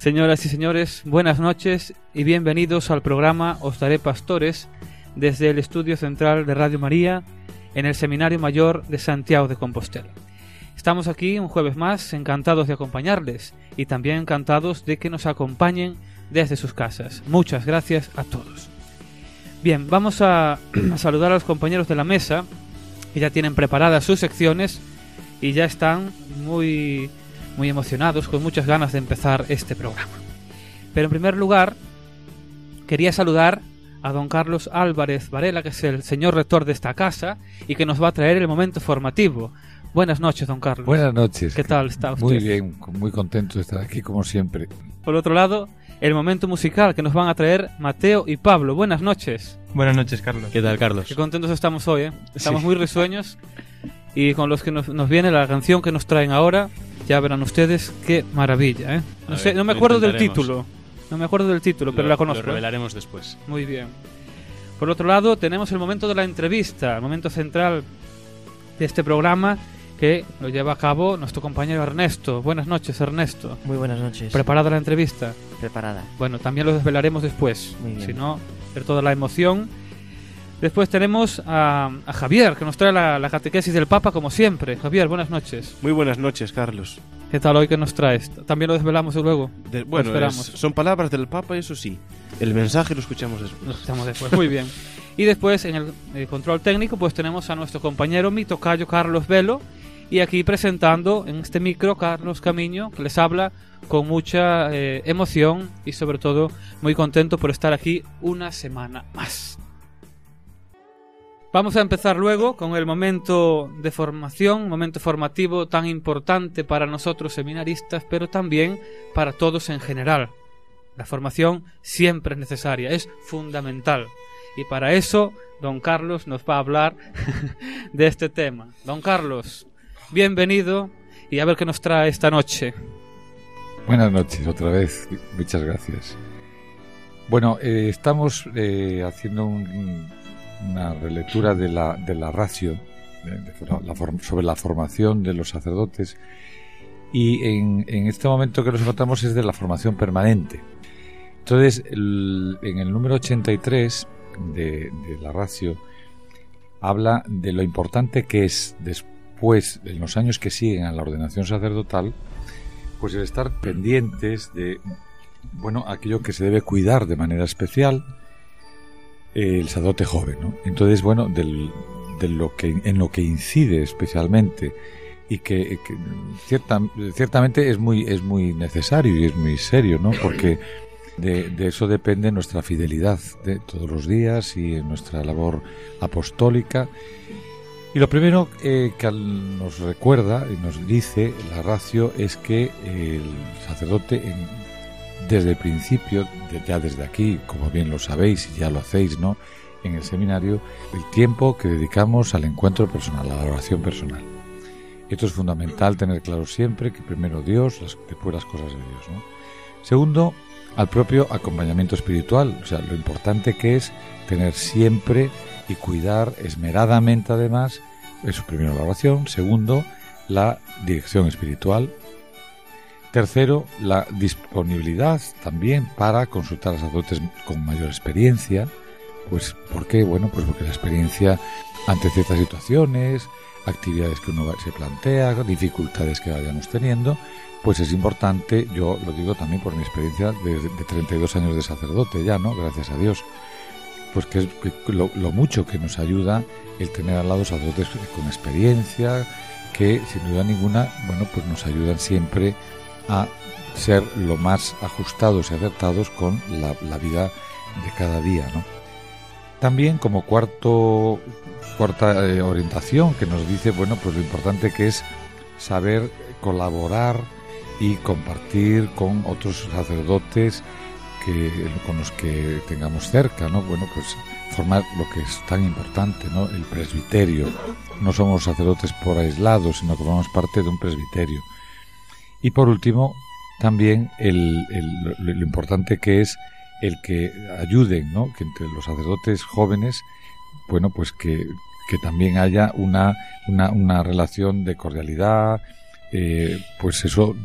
Señoras y señores, buenas noches y bienvenidos al programa Os Daré Pastores desde el Estudio Central de Radio María en el Seminario Mayor de Santiago de Compostela. Estamos aquí un jueves más, encantados de acompañarles y también encantados de que nos acompañen desde sus casas. Muchas gracias a todos. Bien, vamos a, saludar a los compañeros de la mesa que ya tienen preparadas sus secciones y ya están muy muy emocionados, con muchas ganas de empezar este programa. Pero en primer lugar, quería saludar a don Carlos Álvarez Varela, que es el señor rector de esta casa y que nos va a traer el momento formativo. Buenas noches, don Carlos. Buenas noches. ¿Qué tal está usted? Muy bien, muy contento de estar aquí como siempre. Por otro lado, el momento musical que nos van a traer Mateo y Pablo. Buenas noches. Buenas noches, Carlos. ¿Qué tal, Carlos? Qué contentos estamos hoy, ¿eh? Estamos Sí. muy risueños y con los que nos, nos viene la canción que nos traen ahora, ya verán ustedes qué maravilla, ¿eh? No A sé, ver, no me acuerdo del título. No me acuerdo del título, pero Lo- la conozco. Lo ¿eh? revelaremos después. Muy bien. Por otro lado, tenemos el momento de la entrevista, el momento central de este programa que lo lleva a cabo nuestro compañero Ernesto. Buenas noches, Ernesto. Muy buenas noches. ¿Preparada la entrevista? Preparada. Bueno, también lo desvelaremos después. Muy bien. Si no, ver toda la emoción. Después tenemos a, a Javier, que nos trae la, la catequesis del Papa, como siempre. Javier, buenas noches. Muy buenas noches, Carlos. ¿Qué tal hoy que nos traes? También lo desvelamos luego. De- bueno, es- son palabras del Papa, eso sí. El mensaje lo escuchamos después. Lo escuchamos después. Muy bien. Y después, en el, eh, control técnico, pues tenemos a nuestro compañero, mi tocayo Carlos Velo. Y aquí presentando en este micro Carlos Camiño, que les habla con mucha eh, emoción y sobre todo muy contento por estar aquí una semana más. Vamos a empezar luego con el momento de formación, momento formativo tan importante para nosotros seminaristas, pero también para todos en general. La formación siempre es necesaria, es fundamental. Y para eso, don Carlos nos va a hablar de este tema. Don Carlos, bienvenido y a ver qué nos trae esta noche. Buenas noches otra vez, muchas gracias. Bueno, eh, estamos eh, haciendo un- una relectura de la, de la ratio sobre la formación de los sacerdotes y en, en este momento que nos encontramos es de la formación permanente. Entonces, en el número 83 de, de la ratio habla de lo importante que es después, en los años que siguen a la ordenación sacerdotal, pues el estar pendientes de bueno aquello que se debe cuidar de manera especial el sacerdote joven ¿no? entonces bueno del, de lo que en lo que incide especialmente y que, que cierta- ciertamente es muy es muy necesario y es muy serio no porque de, eso depende nuestra fidelidad de todos los días y nuestra labor apostólica y lo primero eh, que nos recuerda y nos dice la ratio es que el sacerdote, en- desde el principio, ya desde aquí, como bien lo sabéis y ya lo hacéis, ¿no? En el seminario, el tiempo que dedicamos al encuentro personal, a la oración personal. Esto es fundamental tener claro siempre que primero Dios, después las cosas de Dios. Segundo, al propio acompañamiento espiritual, o sea, lo importante que es tener siempre y cuidar esmeradamente además, eso primero la oración, segundo, la dirección espiritual, tercero, la disponibilidad también para consultar a sacerdotes con mayor experiencia, pues ¿por qué? Bueno, pues porque la experiencia ante ciertas situaciones, actividades que uno se plantea, dificultades que vayamos teniendo, pues es importante, yo lo digo también por mi experiencia de, de 32 años de sacerdote ya, ¿no? Gracias a Dios pues que, es- lo mucho que nos ayuda el tener al lado sacerdotes con experiencia, que sin duda ninguna, bueno, pues nos ayudan siempre a ser lo más ajustados y acertados con la, vida de cada día, ¿no? También como cuarto cuarta eh, orientación que nos dice, bueno, pues lo importante que es saber colaborar y compartir con otros sacerdotes que con los que tengamos cerca, ¿no? Bueno, pues formar lo que es tan importante, ¿no? El presbiterio. No somos sacerdotes por aislados, sino que formamos parte de un presbiterio. Y por último, también el, lo, importante que es el que ayuden, ¿no? Que entre los sacerdotes jóvenes, bueno, pues que, que también haya una, una, una relación de cordialidad, eh, pues eso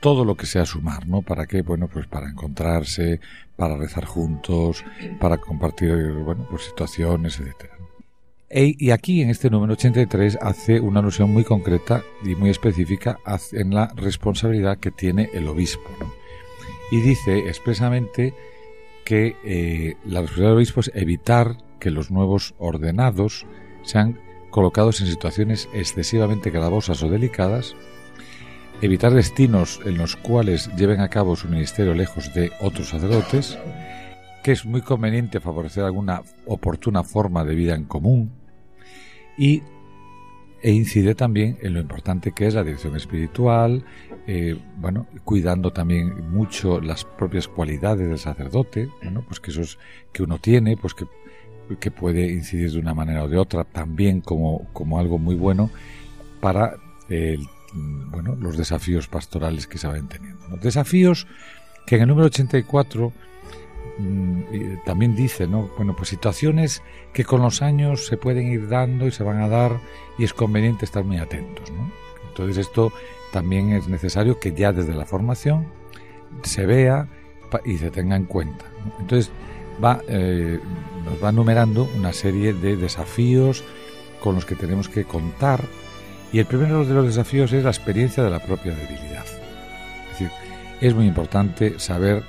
todo lo que sea sumar, ¿no? ¿Para qué? Bueno, pues para encontrarse, para rezar juntos, para compartir, bueno, pues situaciones, etcétera. Y aquí en este número 83 hace una alusión muy concreta y muy específica en la responsabilidad que tiene el obispo. Y dice expresamente que eh, la responsabilidad del obispo es evitar que los nuevos ordenados sean colocados en situaciones excesivamente gravosas o delicadas evitar destinos en los cuales lleven a cabo su ministerio lejos de otros sacerdotes, que es muy conveniente favorecer alguna oportuna forma de vida en común y e incide también en lo importante que es la dirección espiritual, eh, bueno, cuidando también mucho las propias cualidades del sacerdote, bueno, pues que esos que uno tiene, pues que, que puede incidir de una manera o de otra, también como, como algo muy bueno para bueno, los desafíos pastorales que se van teniendo. Los desafíos que en el número 84 mm, también dice, ¿no? Bueno, pues situaciones que con los años se pueden ir dando y se van a dar y es conveniente estar muy atentos, ¿no? Entonces esto también es necesario que ya desde la formación se vea y se tenga en cuenta. Entonces va, eh, nos va numerando una serie de desafíos con los que tenemos que contar y el primero de los desafíos es la experiencia de la propia debilidad. Es decir, es muy importante saber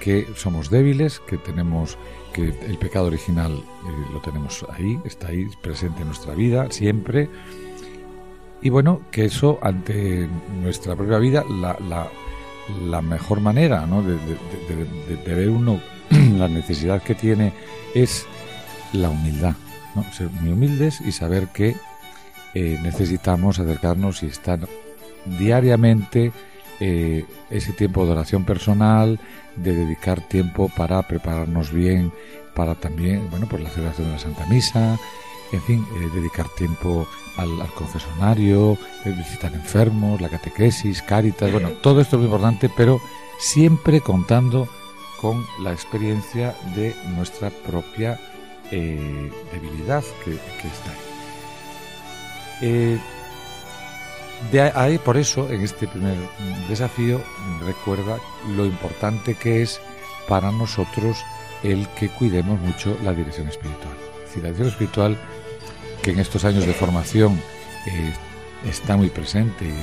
que somos débiles, que tenemos que el pecado original eh, lo tenemos ahí, está ahí presente en nuestra vida siempre. Y bueno, que eso ante nuestra propia vida, la, la, mejor manera de, ver uno la necesidad que tiene es la humildad. Ser muy humildes y saber que eh, necesitamos acercarnos y estar diariamente eh, ese tiempo de oración personal, de dedicar tiempo para prepararnos bien para también, bueno, pues la celebración de la Santa Misa, en fin, eh, dedicar tiempo al, al confesonario, visitar enfermos, la catequesis, cáritas, bueno, todo esto es muy importante, pero siempre contando con la experiencia de nuestra propia debilidad que, que está ahí. De ahí, por eso, en este primer desafío, recuerda lo importante que es para nosotros el que cuidemos mucho la dirección espiritual. Es la dirección espiritual, que en estos años de formación eh, está muy presente en,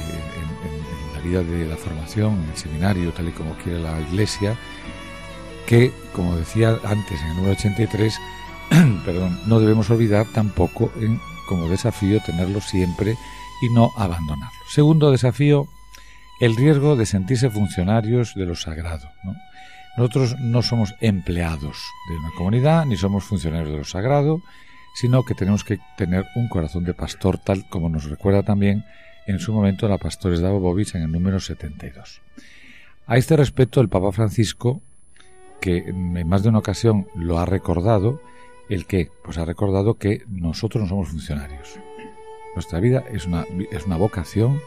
la vida de la formación, en el seminario, tal y como quiere la Iglesia, que, como decía antes en el número 83, perdón, no debemos olvidar tampoco en como desafío tenerlo siempre y no abandonarlo. Segundo desafío, el riesgo de sentirse funcionarios de lo sagrado. Nosotros no somos empleados de una comunidad, ni somos funcionarios de lo sagrado, sino que tenemos que tener un corazón de pastor, tal como nos recuerda también en su momento la Pastores de Abobovich en el número 72. A este respecto, el Papa Francisco, que en más de una ocasión lo ha recordado, ¿El qué? Pues ha recordado que nosotros no somos funcionarios. Nuestra vida es una, es una vocación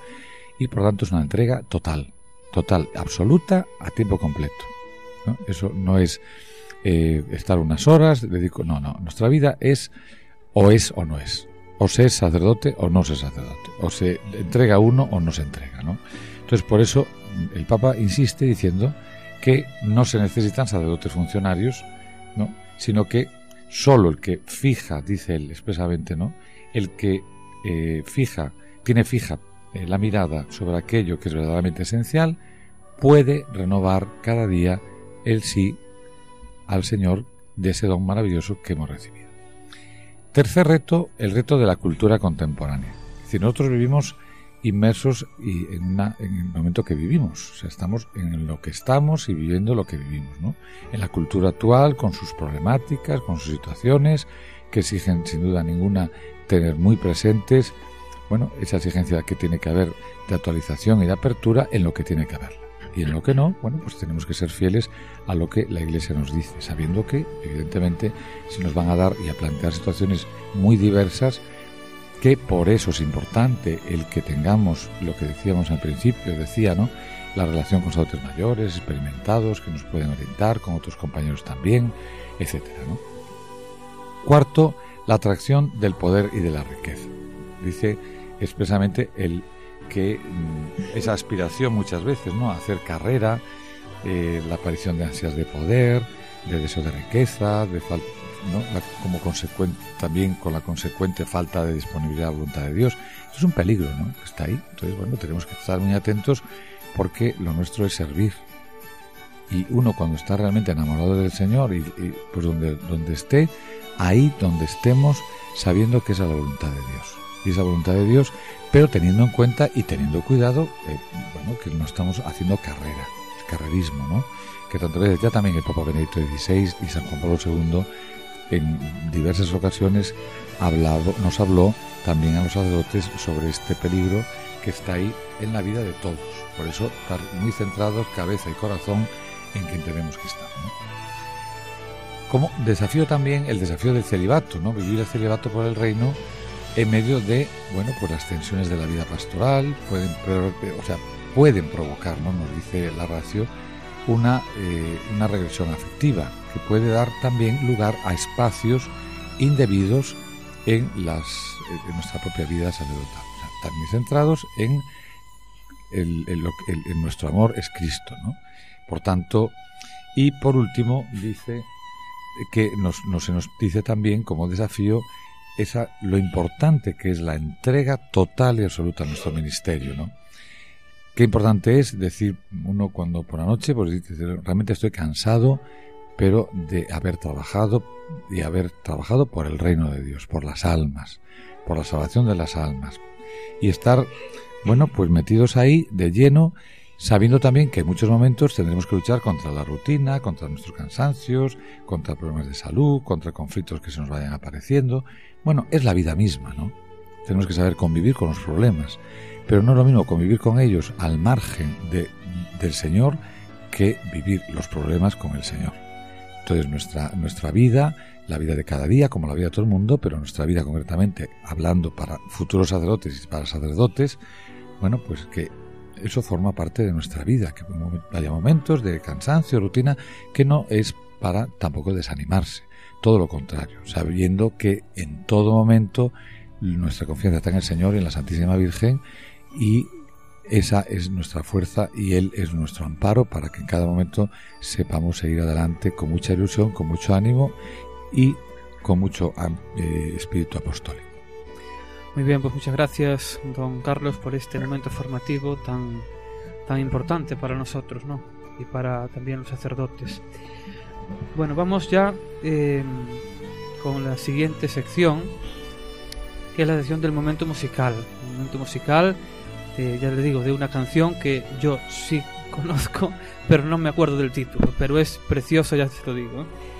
y por tanto es una entrega total, total, absoluta, a tiempo completo. Eso no es eh, estar unas horas, dedico, no, no, nuestra vida es o es o no es. O se es sacerdote o no se es sacerdote. O se entrega uno o no se entrega. Entonces por eso el Papa insiste diciendo que no se necesitan sacerdotes funcionarios, ¿no? sino que solo el que fija, dice él expresamente, ¿no? El que eh, fija, tiene fija eh, la mirada sobre aquello que es verdaderamente esencial, puede renovar cada día el sí al Señor de ese don maravilloso que hemos recibido. Tercer reto, el reto de la cultura contemporánea. Si nosotros vivimos inmersos y en, en, el momento que vivimos. O sea, estamos en lo que estamos y viviendo lo que vivimos, ¿no? En la cultura actual, con sus problemáticas, con sus situaciones, que exigen sin duda ninguna tener muy presentes, bueno, esa exigencia que tiene que haber de actualización y de apertura en lo que tiene que haber. y en lo que no, bueno, pues tenemos que ser fieles a lo que la Iglesia nos dice, sabiendo que, evidentemente, si nos van a dar y a plantear situaciones muy diversas, que por eso es importante el que tengamos lo que decíamos al principio, decía, ¿no? La relación con sacerdotes mayores, experimentados, que nos pueden orientar, con otros compañeros también, etcétera. Cuarto, la atracción del poder y de la riqueza. Dice expresamente el que mm, esa aspiración muchas veces, ¿no? Hacer carrera, eh, la aparición de ansias de poder, de deseo de riqueza, de ¿no? como consecuente también con la consecuente falta de disponibilidad a la voluntad de Dios. Es un peligro, ¿no? Está ahí. Entonces, bueno, tenemos que estar muy atentos porque lo nuestro es servir. Y uno cuando está realmente enamorado del Señor y, pues donde, donde esté, ahí donde estemos, sabiendo que es a la voluntad de Dios. Y esa voluntad de Dios, pero teniendo en cuenta y teniendo cuidado, eh, que no estamos haciendo carrera, el carrerismo, ¿no? Que tanto veces ya también el Papa Benedicto XVI y San Juan Pablo II en diversas ocasiones hablado, nos habló también a los sacerdotes sobre este peligro que está ahí en la vida de todos. Por eso estar muy centrados, cabeza y corazón, en quien tenemos que estar. Como desafío también el desafío del celibato, ¿no? Vivir el celibato por el reino en medio de, bueno, pues las tensiones de la vida pastoral, pueden, o sea, pueden provocar, ¿no? Nos dice la ratio, una, eh, una regresión afectiva que puede dar también lugar a espacios indebidos en, las, en nuestra propia vida sacerdotal. también centrados en, el, nuestro amor es Cristo. ¿no? Por tanto, y por último, dice que nos, se nos dice también como desafío esa, lo importante que es la entrega total y absoluta a nuestro ministerio, ¿no? Qué importante es decir uno cuando por la noche, pues realmente estoy cansado, pero de haber trabajado y haber trabajado por el reino de Dios, por las almas, por la salvación de las almas. Y estar, bueno, pues metidos ahí de lleno sabiendo también que en muchos momentos tendremos que luchar contra la rutina, contra nuestros cansancios, contra problemas de salud, contra conflictos que se nos vayan apareciendo. Bueno, es la vida misma, ¿no? Tenemos que saber convivir con los problemas, pero no es lo mismo convivir con ellos al margen de, del Señor que vivir los problemas con el Señor. Entonces nuestra, nuestra vida, la vida de cada día, como la vida de todo el mundo, pero nuestra vida concretamente, hablando para futuros sacerdotes y para sacerdotes, bueno, pues que eso forma parte de nuestra vida, que haya momentos de cansancio, rutina, que no es para tampoco desanimarse. Todo lo contrario, sabiendo que en todo momento nuestra confianza está en el Señor y en la Santísima Virgen y esa es nuestra fuerza y Él es nuestro amparo para que en cada momento sepamos seguir adelante con mucha ilusión, con mucho ánimo y con mucho eh, espíritu apostólico. Muy bien, pues muchas gracias, don Carlos, por este momento formativo tan, tan importante para nosotros, ¿no? Y para también los sacerdotes. Bueno, vamos ya em, con la siguiente sección, que es la sección del momento musical. Un momento musical, ya les digo, de una canción que yo sí conozco, pero no me acuerdo del título, pero es precioso, ya te lo digo. ¿eh?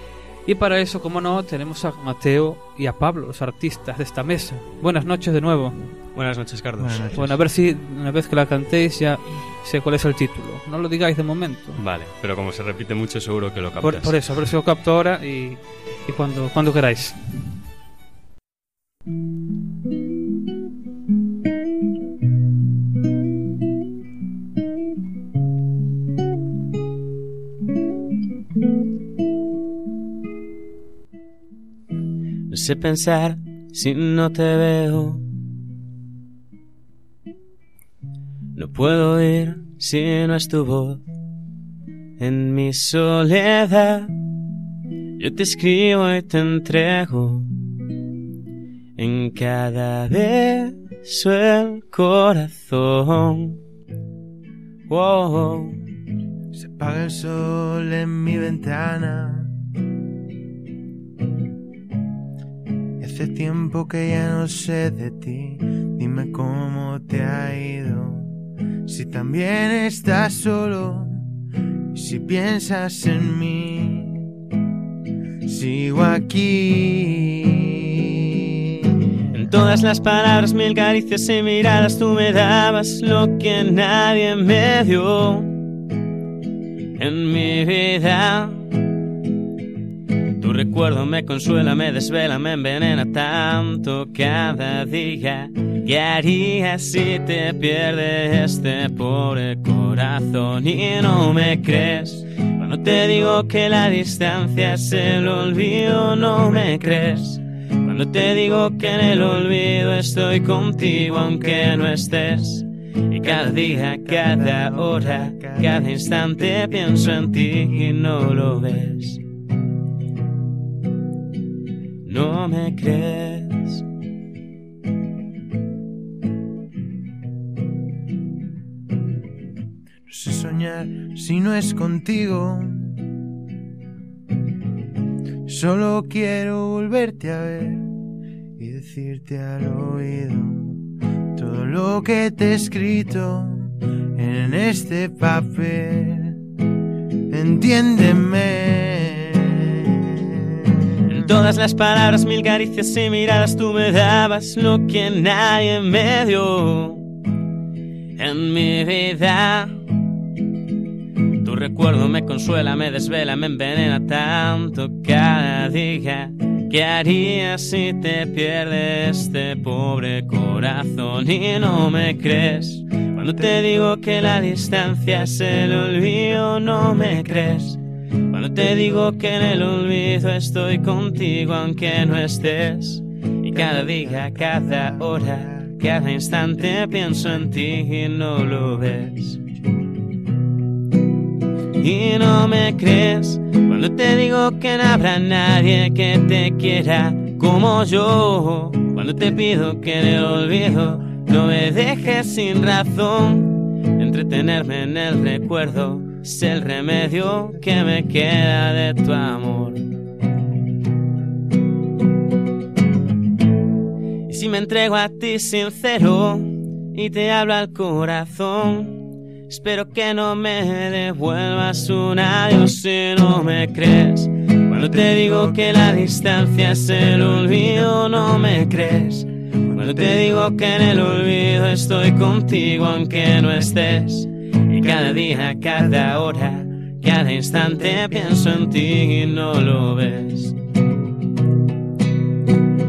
Y para eso, como no, tenemos a Mateo y a Pablo, los artistas de esta mesa. Buenas noches de nuevo. Buenas noches, Carlos. Bueno, a ver si una vez que la cantéis ya sé cuál es el título. No lo digáis de momento. Vale, pero como se repite mucho, seguro que lo captas. Por, eso, a ver si lo capto ahora y, y cuando, cuando queráis. Sé pensar si no te veo. No puedo oír si no es tu voz. En mi soledad yo te escribo y te entrego en cada beso el corazón. Se apaga el sol en mi ventana Hace tiempo que ya no sé de ti, dime cómo te ha ido. Si también estás solo, si piensas en mí, sigo aquí. En todas las palabras, mil caricias y miradas, tú me dabas lo que nadie me dio. en mi vida. Recuerdo me consuela, me desvela, me envenena tanto cada día. ¿Qué harías si te pierde este pobre corazón y no me crees? Cuando te digo que la distancia es el olvido, no me crees. Cuando te digo que en el olvido estoy contigo aunque no estés. Y cada día, cada hora, cada instante pienso en ti y no lo ves. No me crees. No sé soñar si no es contigo. Solo quiero volverte a ver y decirte al oído todo lo que te he escrito en este papel. Entiéndeme. Todas las palabras, mil caricias y miradas, tú me dabas lo que nadie me dio en mi vida. Tu recuerdo me consuela, me desvela, me envenena tanto cada día. ¿Qué harías si te pierdes este pobre corazón y no me crees? Cuando te digo que la distancia es el olvido, no me crees. Cuando te digo que en el olvido estoy contigo aunque no estés. Y cada día, cada hora, cada instante pienso en ti y no lo ves. Y no me crees cuando te digo que no habrá nadie que te quiera como yo. Cuando te pido que en el olvido no me dejes sin razón. Entretenerme en el recuerdo es el remedio que me queda de tu amor. Y si me entrego a ti sincero y te hablo al corazón. Espero que no me devuelvas un adiós si no me crees. Cuando te digo que la distancia es el olvido, no me crees. Cuando te digo que en el olvido estoy contigo aunque no estés. Y cada día, cada hora, cada instante pienso en ti y no lo ves.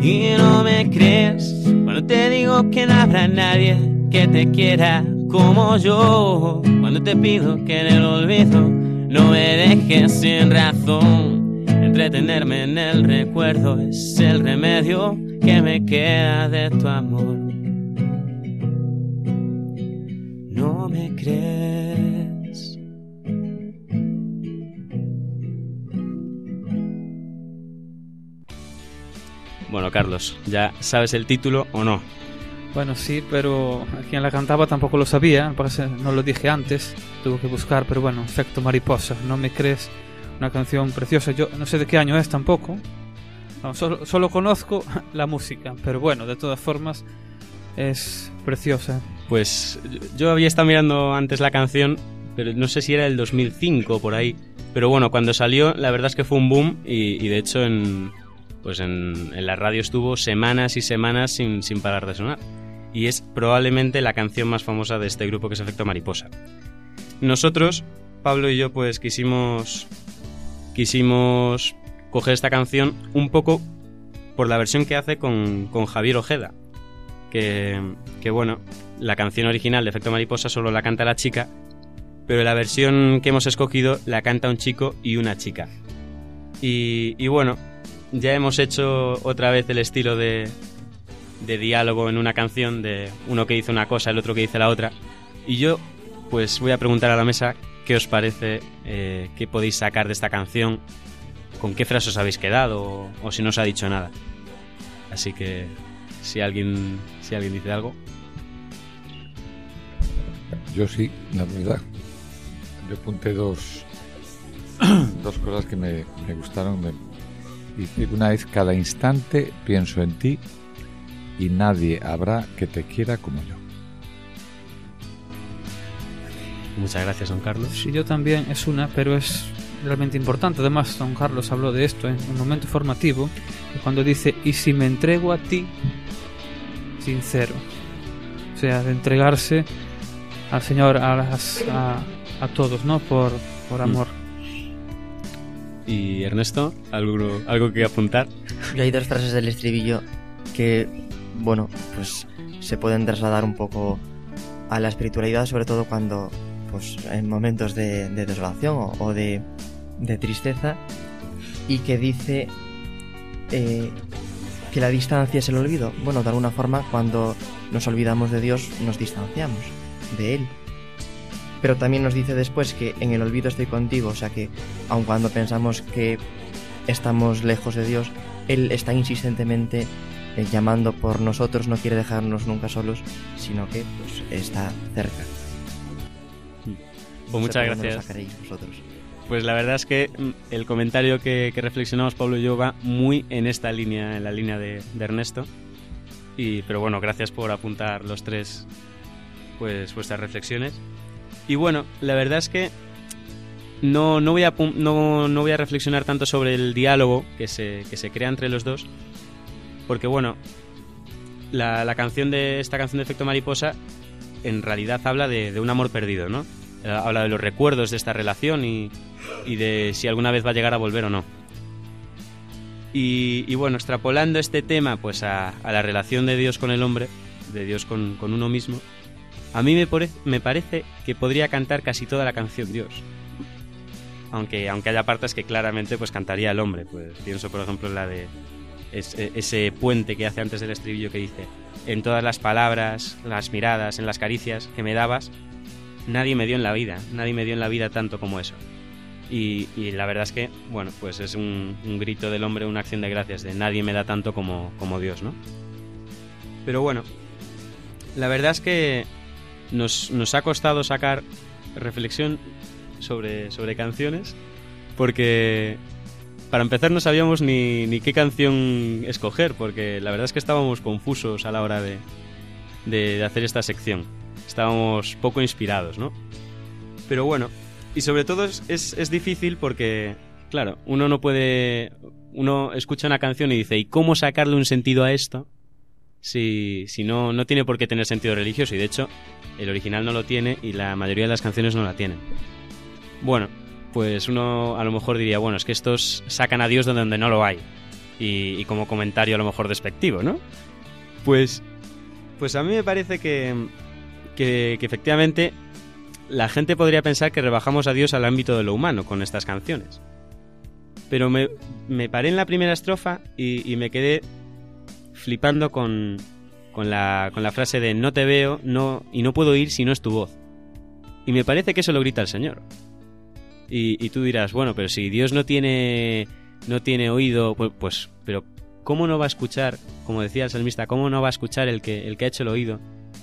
Y no me crees cuando te digo que no habrá nadie que te quiera como yo. Cuando te pido que en el olvido no me dejes sin razón. Entretenerme en el recuerdo es el remedio que me queda de tu amor. No me crees. Bueno, Carlos, ¿ya sabes el título o no? Bueno, sí, pero quien la cantaba tampoco lo sabía, no lo dije antes, tuve que buscar, pero bueno, efecto mariposa, no me crees, una canción preciosa, yo no sé de qué año es tampoco, no, solo, solo conozco la música, pero bueno, de todas formas es preciosa. Pues yo había estado mirando antes la canción, pero no sé si era el 2005 por ahí. Pero bueno, cuando salió, la verdad es que fue un boom y, y de hecho en, pues en, la radio estuvo semanas y semanas sin, sin parar de sonar. Y es probablemente la canción más famosa de este grupo que es Efecto Mariposa. Nosotros, Pablo y yo, pues quisimos, quisimos coger esta canción un poco por la versión que hace con, con Javier Ojeda. Que, que bueno, la canción original de Efecto Mariposa solo la canta la chica, pero la versión que hemos escogido la canta un chico y una chica. Y, y bueno, ya hemos hecho otra vez el estilo de, de diálogo en una canción, de uno que dice una cosa, el otro que dice la otra. Y yo, pues voy a preguntar a la mesa qué os parece, eh, qué podéis sacar de esta canción, con qué frases os habéis quedado o, si no os ha dicho nada. Así que si alguien, si alguien dice algo. Yo sí, la verdad. Yo apunté dos, dos cosas que me, me gustaron. De, y una es, cada instante pienso en ti y nadie habrá que te quiera como yo. Muchas gracias, don Carlos. Sí, yo también es una, pero es realmente importante. Además, don Carlos habló de esto en un momento formativo, cuando dice, y si me entrego a ti, sincero. O sea, de entregarse al Señor, a, las, a, a todos, ¿no? Por, por Mm. Y Ernesto, ¿algo, algo que apuntar? Hay dos frases del estribillo que, bueno, pues se pueden trasladar un poco a la espiritualidad, sobre todo cuando, pues, en momentos de, de desolación o, de tristeza, y que dice eh, que la distancia es el olvido. Bueno, de alguna forma, cuando nos olvidamos de Dios, nos distanciamos de Él. Pero también nos dice después que en el olvido estoy contigo, o sea que, aun cuando pensamos que estamos lejos de Dios, Él está insistentemente eh, llamando por nosotros, no quiere dejarnos nunca solos, sino que pues, está cerca. Pues muchas gracias. Pues la verdad es que mm, el comentario que, que reflexionamos Pablo y yo va muy en esta línea, en la línea de, de Ernesto. Y, pero bueno, gracias por apuntar los tres pues vuestras reflexiones. Y bueno, la verdad es que no, no, voy, a, no, no voy a reflexionar tanto sobre el diálogo que se, que se crea entre los dos. Porque bueno, la, la canción de esta canción de Efecto Mariposa en realidad habla de, un amor perdido, ¿no? Eh, habla de los recuerdos de esta relación y, y de si alguna vez va a llegar a volver o no. Y, y bueno, extrapolando este tema pues a, a la relación de Dios con el hombre, de Dios con, con uno mismo, a mí me, pare- me parece que podría cantar casi toda la canción Dios. Aunque, aunque haya partes que claramente pues cantaría el hombre. Pues pienso por ejemplo en la de ese, ese puente que hace antes del estribillo que dice en todas las palabras, las miradas, en las caricias que me dabas, nadie me dio en la vida, nadie me dio en la vida tanto como eso. Y, y la verdad es que, bueno, pues es un, un grito del hombre, una acción de gracias, de nadie me da tanto como, como Dios, ¿no? Pero bueno, la verdad es que nos, nos ha costado sacar reflexión sobre, sobre canciones, porque para empezar no sabíamos ni, ni qué canción escoger, porque la verdad es que estábamos confusos a la hora de, de, hacer esta sección. Estábamos poco inspirados, ¿no? Pero bueno, y sobre todo es, es difícil porque, claro, uno no puede... Uno escucha una canción y dice, ¿y cómo sacarle un sentido a esto? Si, si no, no tiene por qué tener sentido religioso. Y de hecho, el original no lo tiene y la mayoría de las canciones no la tienen. Bueno, pues uno a lo mejor diría, bueno, es que estos sacan a Dios de donde no lo hay. Y, como comentario a lo mejor despectivo, ¿no? Pues, pues a mí me parece que, que, efectivamente la gente podría pensar que rebajamos a Dios al ámbito de lo humano con estas canciones. Pero me, me paré en la primera estrofa y me quedé flipando con, con, la, con la frase de no te veo no, y no puedo ir si no es tu voz. Y me parece que eso lo grita el Señor. Y, y tú dirás, bueno, pero si Dios no tiene, no tiene oído, pues, pues, pero ¿cómo no va a escuchar, como decía el salmista, cómo no va a escuchar el que, el que ha hecho el oído?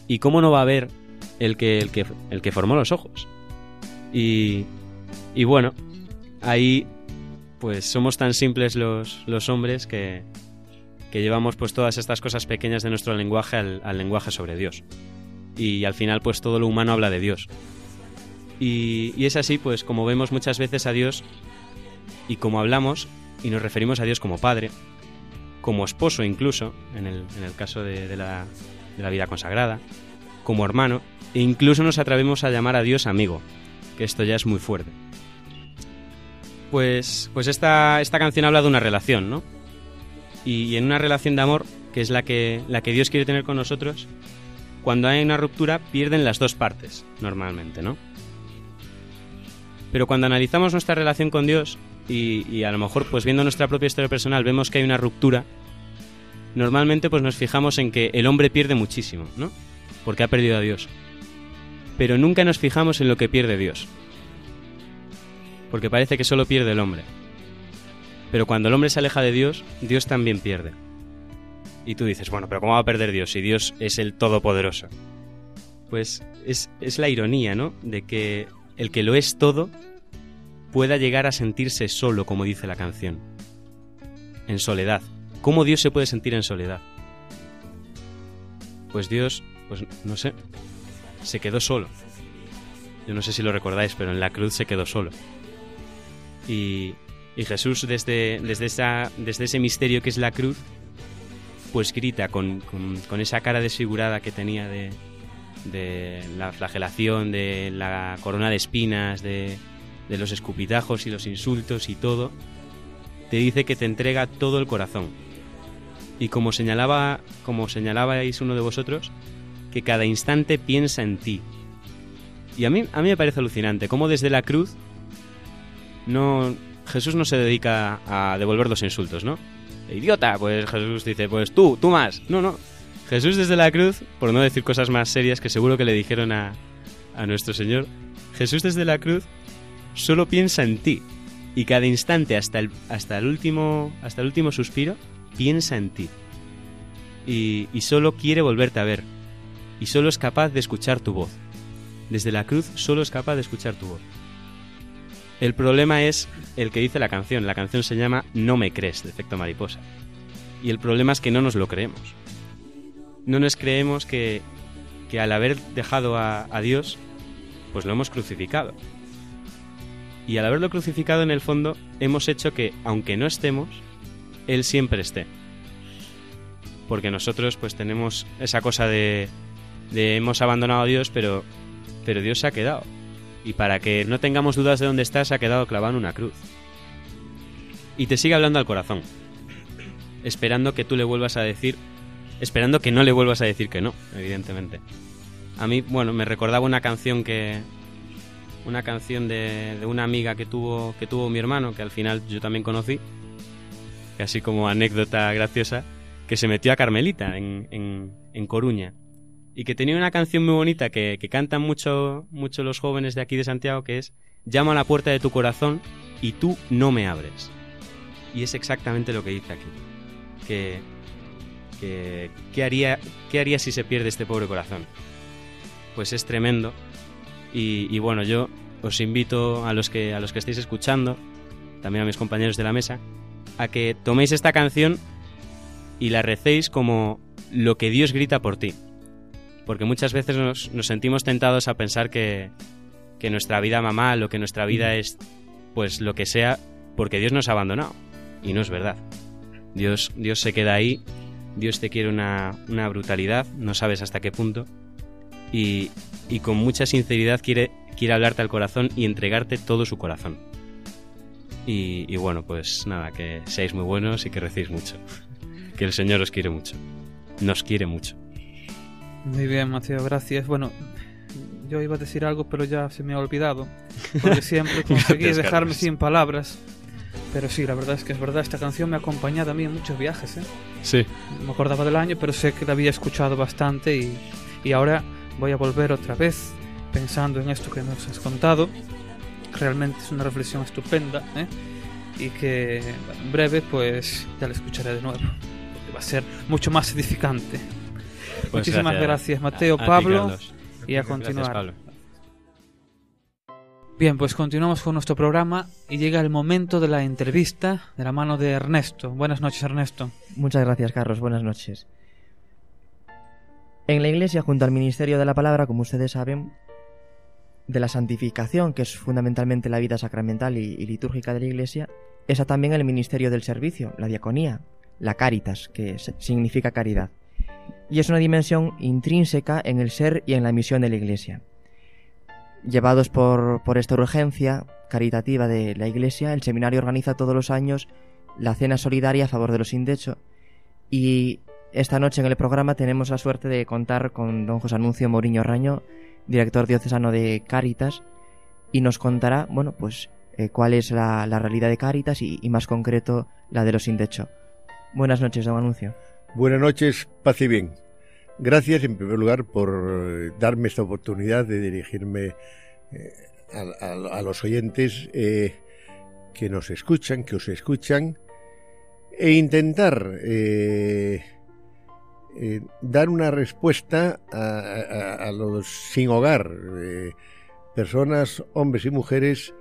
¿Y cómo no va a ver el que, el que, el que formó los ojos? Y, y bueno, ahí pues somos tan simples los, los hombres que, que llevamos pues todas estas cosas pequeñas de nuestro lenguaje al, lenguaje sobre Dios. Y al final pues todo lo humano habla de Dios. Y, y, es así, pues como vemos muchas veces a Dios y como hablamos y nos referimos a Dios como Padre, como esposo incluso, en el, en el caso de, de, la, de, la, vida consagrada, como hermano, e incluso nos atrevemos a llamar a Dios amigo, que esto ya es muy fuerte. Pues, pues esta, esta canción habla de una relación, ¿no? Y, en una relación de amor, que es la que, la que Dios quiere tener con nosotros, cuando hay una ruptura pierden las dos partes, normalmente, ¿no? Pero cuando analizamos nuestra relación con Dios y, y, a lo mejor pues viendo nuestra propia historia personal vemos que hay una ruptura, normalmente pues nos fijamos en que el hombre pierde muchísimo, ¿no? Porque ha perdido a Dios. Pero nunca nos fijamos en lo que pierde Dios. Porque parece que solo pierde el hombre. Pero cuando el hombre se aleja de Dios, Dios también pierde. Y tú dices, bueno, pero ¿cómo va a perder Dios si Dios es el Todopoderoso? Pues es, es la ironía, ¿no? De que el que lo es todo pueda llegar a sentirse solo, como dice la canción. En soledad. ¿Cómo Dios se puede sentir en soledad? Pues Dios, pues no sé, se quedó solo. Yo no sé si lo recordáis, pero en la cruz se quedó solo. Y, y Jesús desde, desde, esa, desde ese misterio que es la cruz, pues grita con, con, con esa cara desfigurada que tenía de, de la flagelación, de la corona de espinas, de, de los escupitajos y los insultos y todo, te dice que te entrega todo el corazón. Y como señalaba, como señalabais uno de vosotros, que cada instante piensa en ti. Y a mí, a mí me parece alucinante cómo desde la cruz no Jesús no se dedica a devolver los insultos, ¿no? Idiota, pues Jesús dice, pues tú, tú más. No, no. Jesús desde la cruz, por no decir cosas más serias que seguro que le dijeron a, a nuestro Señor, Jesús desde la cruz solo piensa en ti y cada instante hasta el, hasta el último hasta el último suspiro piensa en ti y, y solo quiere volverte a ver y solo es capaz de escuchar tu voz desde la cruz solo es capaz de escuchar tu voz el problema es el que dice la canción la canción se llama No me crees de efecto mariposa y el problema es que no nos lo creemos no nos creemos que, que al haber dejado a, a Dios pues lo hemos crucificado y al haberlo crucificado en el fondo hemos hecho que, aunque no estemos, Él siempre esté. Porque nosotros pues tenemos esa cosa de, de hemos abandonado a Dios, pero, pero Dios se ha quedado. Y para que no tengamos dudas de dónde está, se ha quedado clavado en una cruz. Y te sigue hablando al corazón, esperando que tú le vuelvas a decir, esperando que no le vuelvas a decir que no, evidentemente. A mí, bueno, me recordaba una canción que, una canción de, de, una amiga que tuvo, que tuvo mi hermano, que al final yo también conocí, así como anécdota graciosa, que se metió a Carmelita en, en, en Coruña. Y que tenía una canción muy bonita que, cantan mucho, mucho los jóvenes de aquí de Santiago, que es Llama a la puerta de tu corazón y tú no me abres. Y es exactamente lo que dice aquí. Que, que ¿qué, haría, ¿Qué haría si se pierde este pobre corazón? Pues es tremendo y, y, bueno, yo os invito a los, que, a los que estéis escuchando, también a mis compañeros de la mesa, a que toméis esta canción y la recéis como lo que Dios grita por ti. Porque muchas veces nos, nos sentimos tentados a pensar que, que nuestra vida va mal o que nuestra vida es pues lo que sea porque Dios nos ha abandonado. Y no es verdad. Dios, Dios se queda ahí, Dios te quiere una, una brutalidad, no sabes hasta qué punto. Y, y con mucha sinceridad quiere, quiere hablarte al corazón y entregarte todo su corazón. Y, y, bueno, pues nada, que seáis muy buenos y que recéis mucho. Que el Señor os quiere mucho. Nos quiere mucho. Muy bien, Mateo, gracias. Bueno, yo iba a decir algo, pero ya se me ha olvidado. Porque siempre conseguí dejarme sin palabras. Pero sí, la verdad es que es verdad, esta canción me ha acompañado a mí en muchos viajes, ¿eh? Sí. No me acordaba del año, pero sé que la había escuchado bastante y, y ahora voy a volver otra vez pensando en esto que nos has contado. Realmente es una reflexión estupenda ¿eh? y que en breve pues ya la escucharé de nuevo. Porque va a ser mucho más edificante. Pues Muchísimas gracias, gracias Mateo, a, a Pablo. Ti, y a continuar. Gracias, Bien, pues continuamos con nuestro programa y llega el momento de la entrevista de la mano de Ernesto. Buenas noches, Ernesto. Muchas gracias, Carlos. Buenas noches. En la Iglesia, junto al ministerio de la palabra, como ustedes saben, de la santificación, que es fundamentalmente la vida sacramental y, y litúrgica de la Iglesia, está también el ministerio del servicio, la diaconía, la caritas, que significa caridad. Y es una dimensión intrínseca en el ser y en la misión de la Iglesia. Llevados por, por esta urgencia caritativa de la Iglesia, el seminario organiza todos los años la cena solidaria a favor de los sin techo y esta noche en el programa tenemos la suerte de contar con don José Anuncio Moriño Raño, director diocesano de Cáritas, y nos contará, bueno, pues eh, cuál es la, la, realidad de Cáritas y, y, más concreto la de los sin techo. Buenas noches, don Anuncio. Buenas noches, paz y bien. Gracias en primer lugar por darme esta oportunidad de dirigirme eh, a, los oyentes eh, que nos escuchan, que os escuchan, e intentar eh, eh, dar una respuesta a, los sin hogar, eh, personas, hombres y mujeres,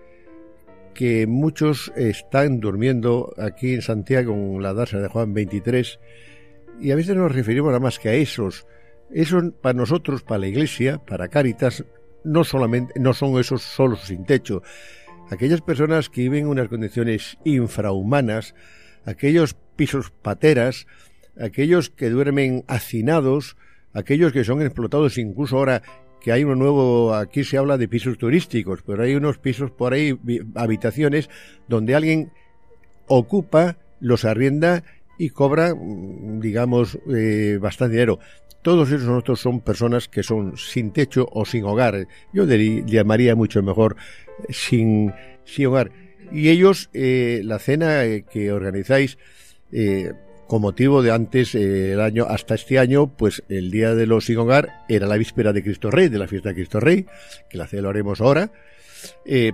que muchos están durmiendo aquí en Santiago en la Daza de Juan 23 y a veces nos referimos nada más que a esos. Esos para nosotros, para la Iglesia, para Cáritas, no solamente no son esos solos sin techo. Aquellas personas que viven en unas condiciones infrahumanas, aquellos pisos pateras, aquellos que duermen hacinados, aquellos que son explotados incluso ahora que hay uno nuevo, aquí se habla de pisos turísticos, pero hay unos pisos por ahí, habitaciones, donde alguien ocupa, los arrienda y cobra, mm, digamos, eh, bastante dinero. Todos esos nosotros son personas que son sin techo o sin hogar. Yo llamaría mucho mejor sin, sin hogar. Y ellos, eh, la cena eh, que organizáis, eh, con motivo de antes, el año, hasta este año, pues el Día de los Sin Hogar era la víspera de Cristo Rey, de la fiesta de Cristo Rey, que la celebraremos ahora.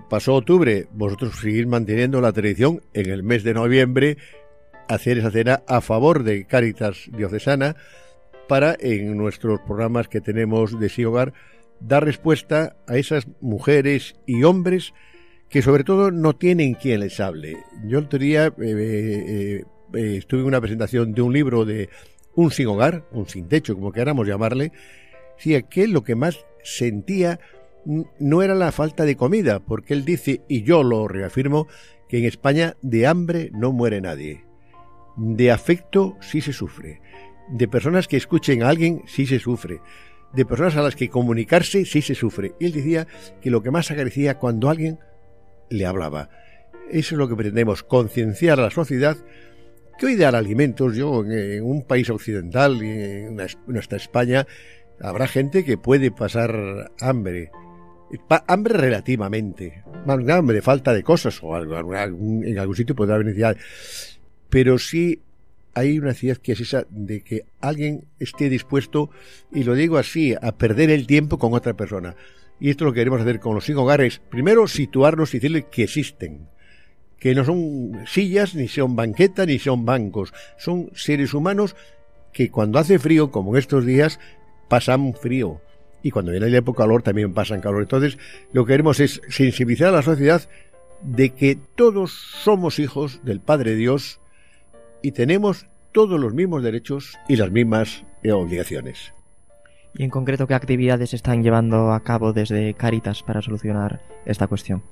pasó octubre, vosotros seguís manteniendo la tradición en el mes de noviembre, hacer esa cena a favor de Caritas Diocesana, para en nuestros programas que tenemos de Sí Hogar dar respuesta a esas mujeres y hombres que sobre todo no tienen quien les hable. Yo el otro día eh, eh, eh, estuve en una presentación de un libro de un sin hogar, un sin techo, como queramos llamarle, sí, que lo que más sentía no era la falta de comida, porque él dice, y yo lo reafirmo, que en España de hambre no muere nadie. De afecto sí se sufre de personas que escuchen a alguien sí se sufre, de personas a las que comunicarse sí se sufre. Él decía que lo que más agradecía cuando alguien le hablaba. Eso es lo que pretendemos, concienciar a la sociedad que hoy dar alimentos, yo en un país occidental, en nuestra España, habrá gente que puede pasar hambre. hambre relativamente. hambre, falta de cosas o algo, en algún sitio puede haber. Pero sí hay una necesidad que es esa de que alguien esté dispuesto, y lo digo así, a perder el tiempo con otra persona. Y esto lo que queremos hacer con los cinco hogares. Primero, situarlos y decirles que existen. Que no son sillas, ni son banquetas, ni son bancos. Son seres humanos que cuando hace frío, como en estos días, pasan frío. Y cuando viene la época calor, también pasan calor. Entonces, lo que queremos es sensibilizar a la sociedad de que todos somos hijos del Padre Dios, y tenemos todos los mismos derechos y las mismas eh, obligaciones. ¿Y en concreto qué actividades están llevando a cabo desde Caritas para solucionar esta cuestión?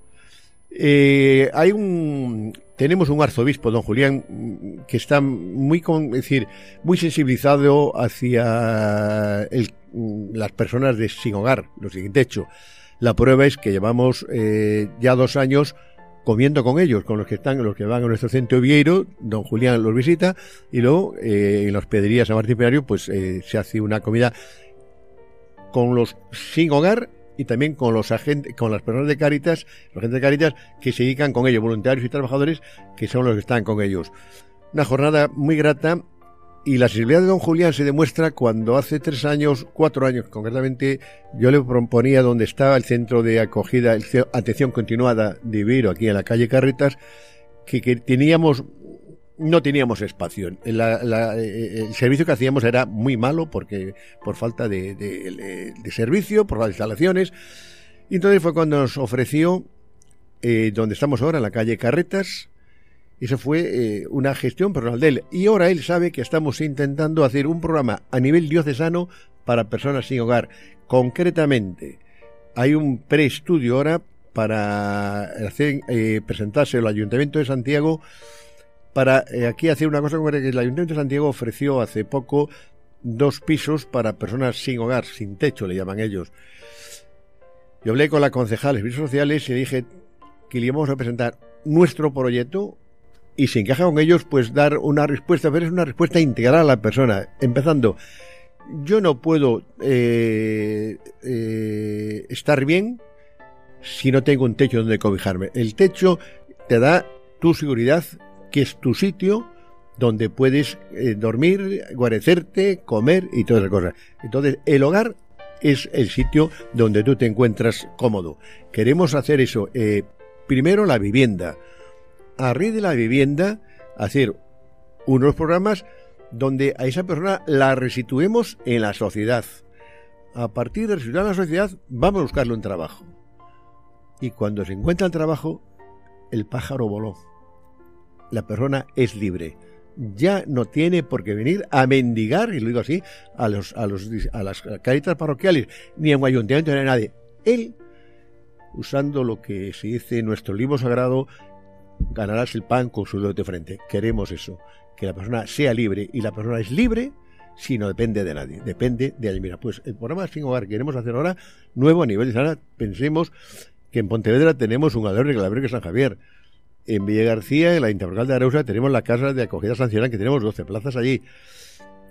Eh, hay un tenemos un arzobispo, don Julián, que está muy con, decir, muy sensibilizado hacia las personas de sin hogar, los sin techo. La prueba es que llevamos eh, ya dos años comiendo con ellos, con los que están, los que van a nuestro centro Vieiro, don Julián los visita, y luego eh, en la hospedería San Martín pues eh, se hace una comida con los sin hogar y también con los agentes, con las personas de Caritas, los agentes de Caritas que se dedican con ellos, voluntarios y trabajadores que son los que están con ellos. Una jornada muy grata y la sensibilidad de don Julián se demuestra cuando hace tres años, cuatro años concretamente, yo le proponía donde estaba el centro de acogida, atención continuada de Viro, aquí en la calle Carretas, que, teníamos no teníamos espacio. el servicio que hacíamos era muy malo porque por falta de, de, servicio, por las instalaciones. Y entonces fue cuando nos ofreció, eh, donde estamos ahora, en la calle Carretas, esa fue eh, una gestión personal de él. Y ahora él sabe que estamos intentando hacer un programa a nivel diocesano para personas sin hogar. Concretamente, hay un preestudio ahora para hacer, eh, presentarse al Ayuntamiento de Santiago para eh, aquí hacer una cosa que el Ayuntamiento de Santiago ofreció hace poco dos pisos para personas sin hogar, sin techo, le llaman ellos. Yo hablé con la concejal de Servicios Sociales y dije que le íbamos a presentar nuestro proyecto y si encaja con ellos, pues dar una respuesta, pero es una respuesta integral a la persona. Empezando, yo no puedo eh, eh, estar bien si no tengo un techo donde cobijarme. El techo te da tu seguridad, que es tu sitio donde puedes eh, dormir, guarecerte, comer y todas esas cosas. Entonces, el hogar es el sitio donde tú te encuentras cómodo. Queremos hacer eso. primero, la vivienda a de la vivienda, hacer unos programas donde a esa persona la resituemos en la sociedad. A partir de restituir en la sociedad, vamos a buscarle un trabajo. Y cuando se encuentra el trabajo, el pájaro voló. La persona es libre. Ya no tiene por qué venir a mendigar, y lo digo así, a, los, a, los, a las caritas parroquiales, ni en un ayuntamiento ni a nadie. Él, usando lo que se dice en nuestro libro sagrado, ganarás el pan con su dedo de frente. Queremos eso, que la persona sea libre y la persona es libre sino depende de nadie, depende de alguien. Mira, pues el programa Sin Hogar que queremos hacer ahora, nuevo a nivel de sala, pensemos que en Pontevedra tenemos un albergue, el albergue San Javier. En Villa García, en la Interlocal de Areusa, tenemos la casa de acogida sancional, que tenemos 12 plazas allí.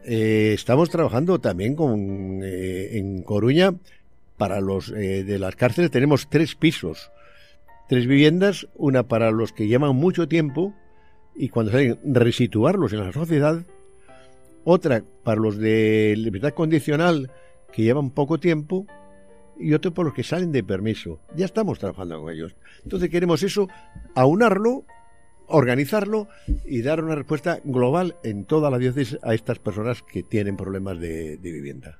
Eh, estamos trabajando también con eh, en Coruña para los eh, de las cárceles tenemos tres pisos, tres viviendas, una para los que llevan mucho tiempo y cuando salen resituarlos en la sociedad, otra para los de libertad condicional que llevan poco tiempo y otro para los que salen de permiso. Ya estamos trabajando con ellos. Entonces queremos eso, aunarlo organizarlo y dar una respuesta global en toda la diócesis a estas personas que tienen problemas de, vivienda.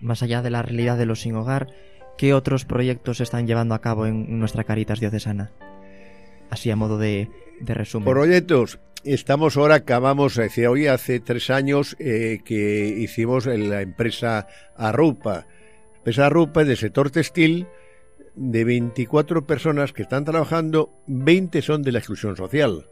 Más allá de la realidad de los sin hogar, ¿qué otros proyectos están llevando a cabo en nuestra Caritas diocesana? Así a modo de, resumen. Proyectos. Estamos ahora, acabamos, decía hoy hace tres años eh, que hicimos en la empresa Arrupa. Empresa Arrupa del sector textil de 24 personas que están trabajando, 20 son de la exclusión social.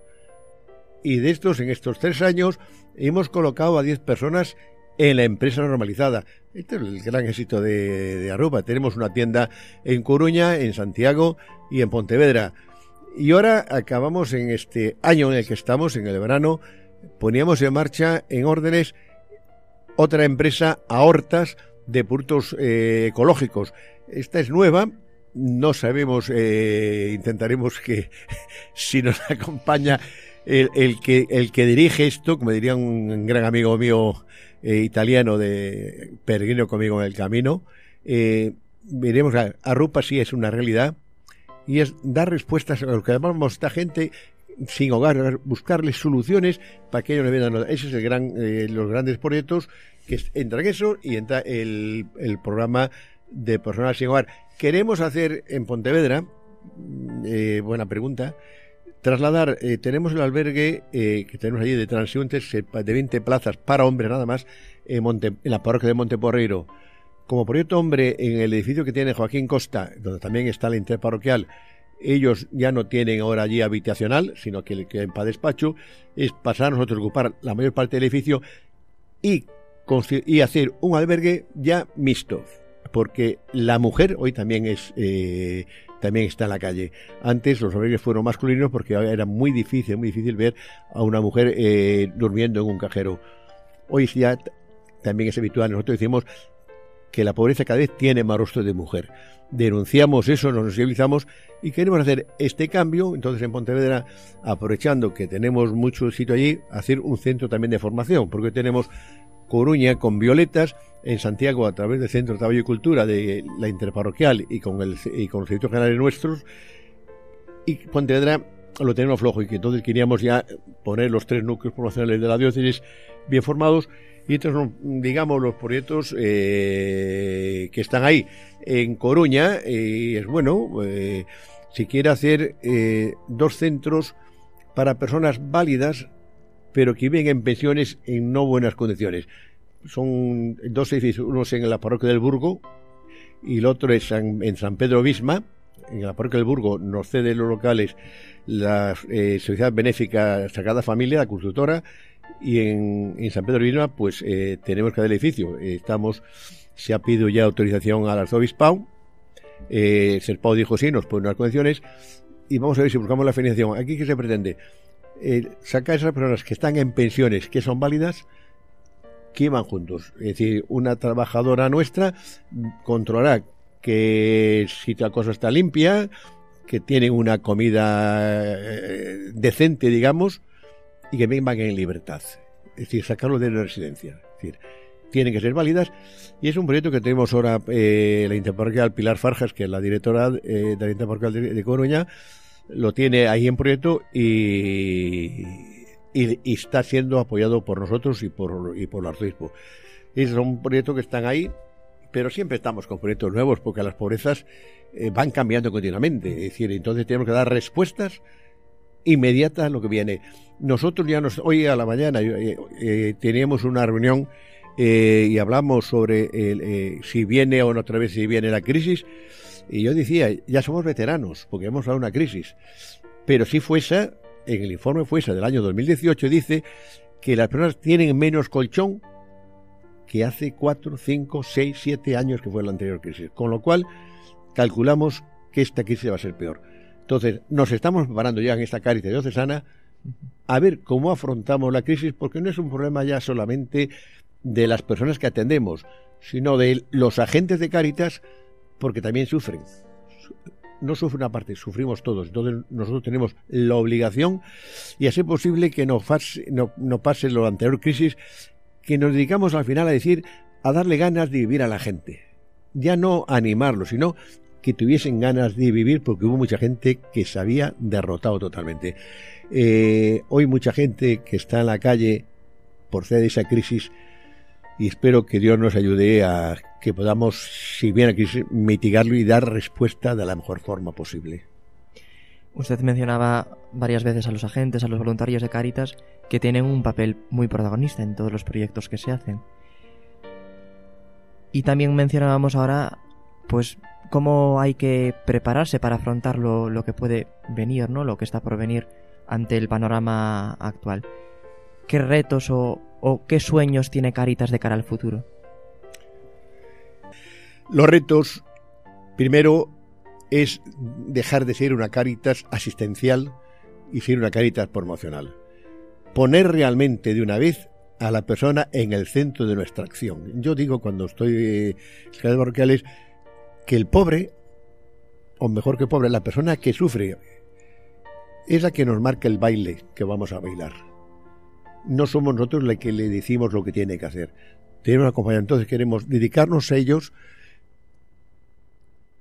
Y de estos, en estos tres años, hemos colocado a 10 personas en la empresa normalizada. Este es el gran éxito de, de. Tenemos una tienda en Coruña, en Santiago y en Pontevedra. Y ahora acabamos en este año en el que estamos, en el verano, poníamos en marcha en órdenes otra empresa a hortas de productos eh, ecológicos. Esta es nueva, no sabemos, eh, intentaremos que si nos acompaña el, que, el que dirige esto, como diría un gran amigo mío eh, italiano de peregrino conmigo en el camino, eh, veremos a, Rupa sí es una realidad y es dar respuestas a lo que llamamos esta gente sin hogar, buscarles soluciones para que ellos no vean. Ese es el gran, eh, los grandes proyectos que entra en eso y entra el, el programa de personas sin hogar. Queremos hacer en Pontevedra, mm, eh, buena pregunta, trasladar, eh, tenemos el albergue eh, que tenemos allí de transeúntes de 20 plazas para hombres nada más en, la parroquia de Monteporreiro. Como proyecto hombre en el edificio que tiene Joaquín Costa, donde también está la interparroquial, ellos ya no tienen ahora allí habitacional, sino que, que para despacho, es pasar a nosotros a ocupar la mayor parte del edificio y, hacer un albergue ya mixto porque la mujer hoy también es eh, también está en la calle. Antes los hombres fueron masculinos porque era muy difícil, muy difícil ver a una mujer eh, durmiendo en un cajero. Hoy ya también es habitual. Nosotros decimos que la pobreza cada vez tiene más rostro de mujer. Denunciamos eso, nos sensibilizamos y queremos hacer este cambio. Entonces en Pontevedra, aprovechando que tenemos mucho sitio allí, hacer un centro también de formación, porque tenemos Coruña con Violetas, en Santiago a través del Centro de Trabajo y Cultura de la Interparroquial y con el y con los servicios generales nuestros. Y Pontevedra lo tenemos flojo y que entonces queríamos ya poner los tres núcleos promocionales de la diócesis bien formados y estos digamos los proyectos eh, que están ahí. En Coruña y es bueno eh, si quiere hacer eh, dos centros para personas válidas pero que viven en pensiones en no buenas condiciones son dos edificios, uno es en la parroquia del Burgo y el otro es en San Pedro Bisma. En la parroquia del Burgo nos cede los locales la eh, Sociedad Benéfica Sagrada Familia, la constructora, y en, San Pedro Bisma pues eh, tenemos cada edificio. estamos, se ha pedido ya autorización al arzobispado. Eh, Serpao dijo sí, nos pone unas condiciones y vamos a ver si buscamos la financiación. Aquí, ¿qué se pretende? Eh, sacar esas personas que están en pensiones, que son válidas, que iban juntos. Es decir, una trabajadora nuestra controlará que si la cosa está limpia, que tienen una comida eh, decente, digamos, y que vengan en libertad. Es decir, sacarlo de la residencia. Es decir, tienen que ser válidas. Y es un proyecto que tenemos ahora eh, la Interparroquial Pilar Farjas, que es la directora eh, de la Interparroquial de, de Coruña, lo tiene ahí en proyecto y y, está siendo apoyado por nosotros y por, y por el arzobispo. Es un proyecto que están ahí, pero siempre estamos con proyectos nuevos porque las pobrezas eh, van cambiando continuamente. Es decir, entonces tenemos que dar respuestas inmediatas a lo que viene. Nosotros ya nos, hoy a la mañana eh, eh, teníamos una reunión y hablamos sobre si viene o no otra vez si viene la crisis. Y yo decía, ya somos veteranos porque hemos dado una crisis. Pero si fuese, en el informe FUESA del año 2018 dice que las personas tienen menos colchón que hace cuatro, cinco, seis, siete años que fue la anterior crisis. Con lo cual, calculamos que esta crisis va a ser peor. Entonces, nos estamos preparando ya en esta Caritas diocesana a ver cómo afrontamos la crisis, porque no es un problema ya solamente de las personas que atendemos, sino de los agentes de Caritas, porque también sufren. No sufre una parte, sufrimos todos. Entonces nosotros tenemos la obligación, y hacer posible que no pase, no, no pase la anterior crisis, que nos dedicamos al final a decir, a darle ganas de vivir a la gente. Ya no animarlo, sino que tuviesen ganas de vivir porque hubo mucha gente que se había derrotado totalmente. Eh, hoy mucha gente que está en la calle por ser de esa crisis y espero que Dios nos ayude a que podamos, si bien crisis, mitigarlo y dar respuesta de la mejor forma posible. Usted mencionaba varias veces a los agentes, a los voluntarios de Caritas, que tienen un papel muy protagonista en todos los proyectos que se hacen. Y también mencionábamos ahora, pues, cómo hay que prepararse para afrontar lo, lo que puede venir, ¿no? Lo que está por venir ante el panorama actual. ¿Qué retos o, o qué sueños tiene Caritas de cara al futuro? Los retos, primero, es dejar de ser una Caritas asistencial y ser una Caritas promocional. Poner realmente de una vez a la persona en el centro de nuestra acción. Yo digo cuando estoy eh, en parroquiales que el pobre, o mejor que pobre, la persona que sufre, es la que nos marca el baile que vamos a bailar. No somos nosotros la que le decimos lo que tiene que hacer. Tenemos acompañar, entonces queremos dedicarnos a ellos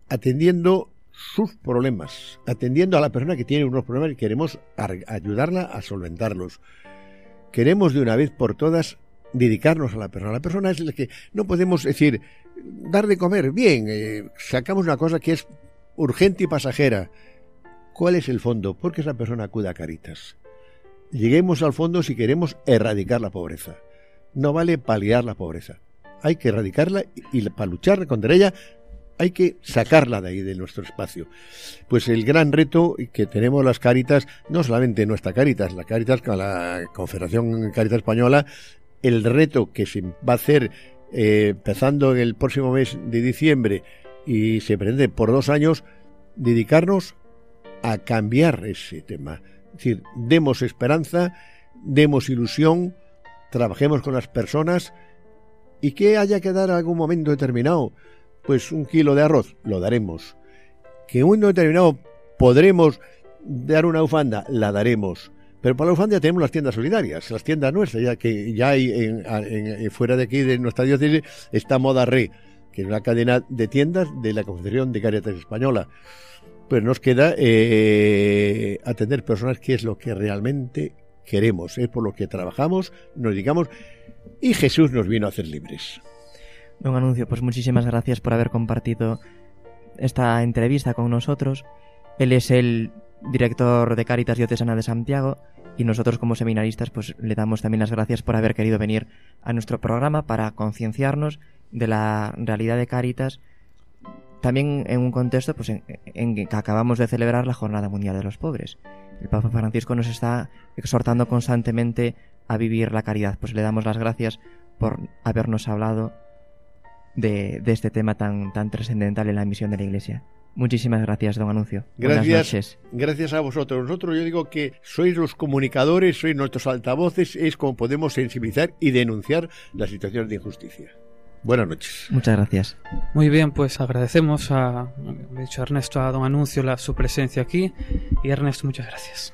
atendiendo sus problemas, atendiendo a la persona que tiene unos problemas y queremos ayudarla a solventarlos. Queremos de una vez por todas dedicarnos a la persona. La persona es la que no podemos decir, dar de comer, bien, eh, sacamos una cosa que es urgente y pasajera. ¿Cuál es el fondo? ¿Por qué esa persona acude a Caritas? Lleguemos al fondo si queremos erradicar la pobreza. No vale paliar la pobreza. Hay que erradicarla y, para luchar contra ella hay que sacarla de ahí, de nuestro espacio. Pues el gran reto que tenemos las Caritas, no solamente nuestra Caritas, la Caritas con la Confederación Caritas Española, el reto que se va a hacer eh, empezando en el próximo mes de diciembre y se prende por dos años, dedicarnos a cambiar ese tema. Decir, demos esperanza, demos ilusión, trabajemos con las personas y que haya que dar algún momento determinado pues un kilo de arroz, lo daremos. Que un momento determinado podremos dar una bufanda, la daremos. Pero para la bufanda tenemos las tiendas solidarias, las tiendas nuestras, ya que ya hay en, fuera de aquí de nuestra diócesis está Moda Re, que es una cadena de tiendas de la Confederación de Caritas Española. Pues nos queda eh, atender personas que es lo que realmente queremos, es por lo que trabajamos, nos digamos, y Jesús nos vino a hacer libres. Don Anuncio, pues muchísimas gracias por haber compartido esta entrevista con nosotros. Él es el director de Caritas Diocesana de Santiago y nosotros como seminaristas pues le damos también las gracias por haber querido venir a nuestro programa para concienciarnos de la realidad de Caritas también en un contexto pues, en, que acabamos de celebrar la Jornada Mundial de los Pobres. El Papa Francisco nos está exhortando constantemente a vivir la caridad. Pues le damos las gracias por habernos hablado de, este tema tan, tan trascendental en la misión de la Iglesia. Muchísimas gracias, don Anuncio. Gracias. Gracias a vosotros. Nosotros yo digo que sois los comunicadores, sois nuestros altavoces, es como podemos sensibilizar y denunciar las situaciones de injusticia. Buenas noches. Muchas gracias. Muy bien, pues agradecemos a, dicho Ernesto, a don Anuncio la, su presencia aquí. Y Ernesto, muchas gracias.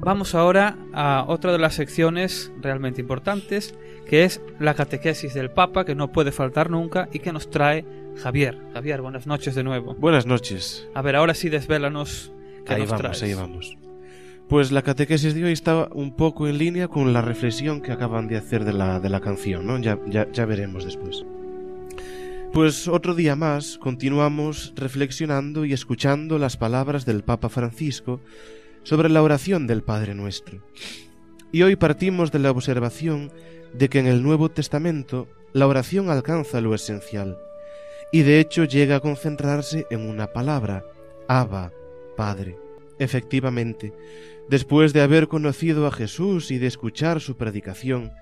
Vamos ahora a otra de las secciones realmente importantes, que es la catequesis del Papa, que no puede faltar nunca y que nos trae Javier. Javier, buenas noches de nuevo. Buenas noches. A ver, ahora sí desvélanos qué ahí nos vamos, Ahí vamos. Pues la catequesis de hoy está un poco en línea con la reflexión que acaban de hacer de la, de la canción, ¿no? Ya, ya, ya veremos después. Pues otro día más continuamos reflexionando y escuchando las palabras del Papa Francisco sobre la oración del Padre Nuestro. Y hoy partimos de la observación de que en el Nuevo Testamento la oración alcanza lo esencial, y de hecho llega a concentrarse en una palabra, Abba, Padre. Efectivamente, después de haber conocido a Jesús y de escuchar su predicación,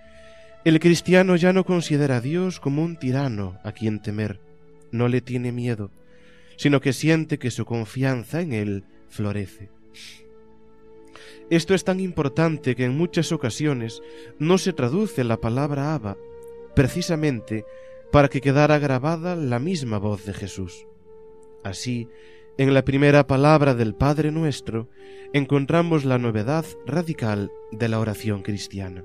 El cristiano ya no considera a Dios como un tirano a quien temer, no le tiene miedo, sino que siente que su confianza en Él florece. Esto es tan importante que en muchas ocasiones no se traduce la palabra Abba, precisamente para que quedara grabada la misma voz de Jesús. Así, en la primera palabra del Padre nuestro encontramos la novedad radical de la oración cristiana.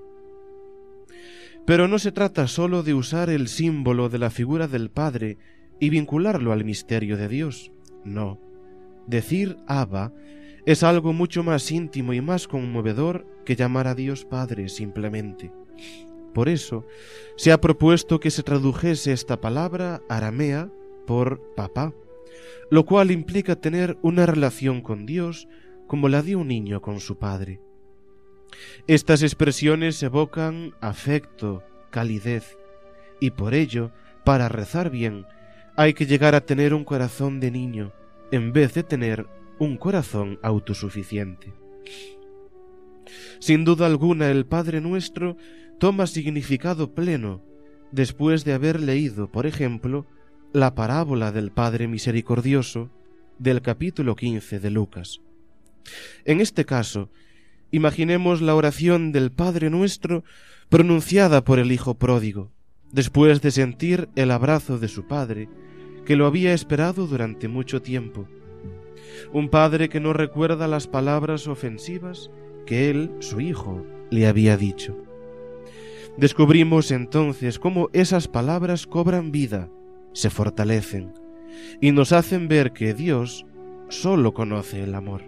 Pero no se trata sólo de usar el símbolo de la figura del Padre y vincularlo al misterio de Dios. No. Decir Abba es algo mucho más íntimo y más conmovedor que llamar a Dios Padre simplemente. Por eso se ha propuesto que se tradujese esta palabra aramea por papá, lo cual implica tener una relación con Dios como la de un niño con su padre. Estas expresiones evocan afecto, calidez, y por ello, para rezar bien, hay que llegar a tener un corazón de niño, en vez de tener un corazón autosuficiente. Sin duda alguna el Padre nuestro toma significado pleno después de haber leído, por ejemplo, la parábola del Padre Misericordioso del capítulo 15 de Lucas. En este caso, imaginemos la oración del Padre nuestro pronunciada por el Hijo pródigo, después de sentir el abrazo de su Padre, que lo había esperado durante mucho tiempo. Un Padre que no recuerda las palabras ofensivas que él, su Hijo, le había dicho. Descubrimos entonces cómo esas palabras cobran vida, se fortalecen y nos hacen ver que Dios solo conoce el amor.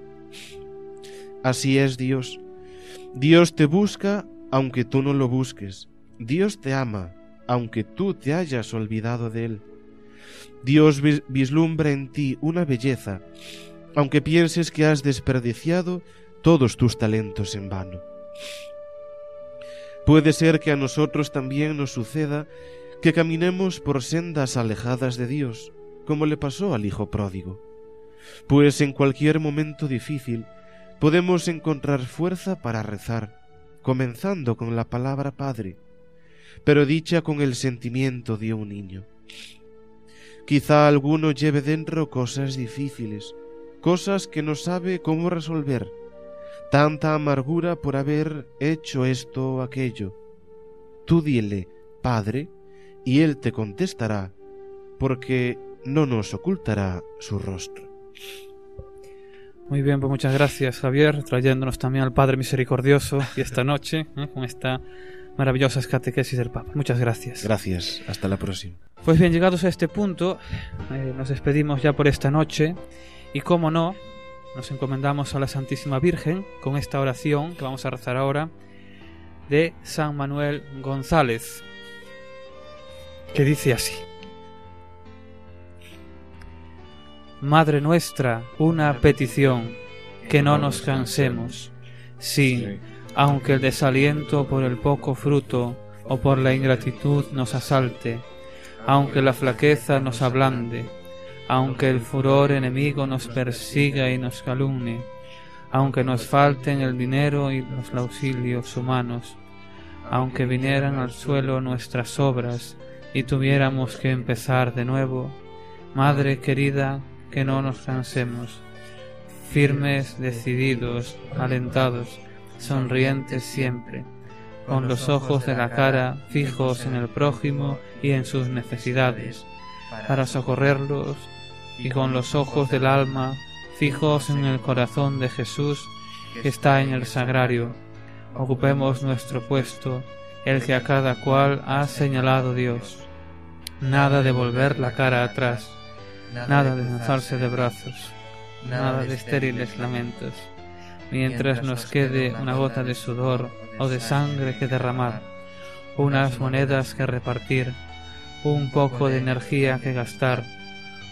Así es Dios. Dios te busca aunque tú no lo busques. Dios te ama aunque tú te hayas olvidado de Él. Dios vislumbra en ti una belleza aunque pienses que has desperdiciado todos tus talentos en vano. Puede ser que a nosotros también nos suceda que caminemos por sendas alejadas de Dios, como le pasó al Hijo pródigo. Pues en cualquier momento difícil podemos encontrar fuerza para rezar, comenzando con la palabra Padre, pero dicha con el sentimiento de un niño. Quizá alguno lleve dentro cosas difíciles, cosas que no sabe cómo resolver, tanta amargura por haber hecho esto o aquello. Tú dile, Padre, y Él te contestará, porque no nos ocultará su rostro. Muy bien, pues muchas gracias Javier, trayéndonos también al Padre Misericordioso y esta noche ¿eh? con esta maravillosa catequesis del Papa. Muchas gracias. Gracias, hasta la próxima. Pues bien, llegados a este punto, eh, nos despedimos ya por esta noche y como no, nos encomendamos a la Santísima Virgen con esta oración que vamos a rezar ahora de San Manuel González, que dice así. Madre nuestra, una petición, que no nos cansemos. Sí, aunque el desaliento por el poco fruto o por la ingratitud nos asalte, aunque la flaqueza nos ablande, aunque el furor enemigo nos persiga y nos calumnie, aunque nos falten el dinero y los auxilios humanos, aunque vinieran al suelo nuestras obras y tuviéramos que empezar de nuevo, Madre querida, que no nos cansemos, firmes, decididos, alentados, sonrientes siempre, con los ojos de la cara fijos en el prójimo y en sus necesidades, para socorrerlos y con los ojos del alma fijos en el corazón de Jesús que está en el sagrario, ocupemos nuestro puesto, el que a cada cual ha señalado Dios. Nada de volver la cara atrás, nada de lanzarse de brazos, nada de estériles lamentos, mientras nos quede una gota de sudor o de sangre que derramar, unas monedas que repartir, un poco de energía que gastar,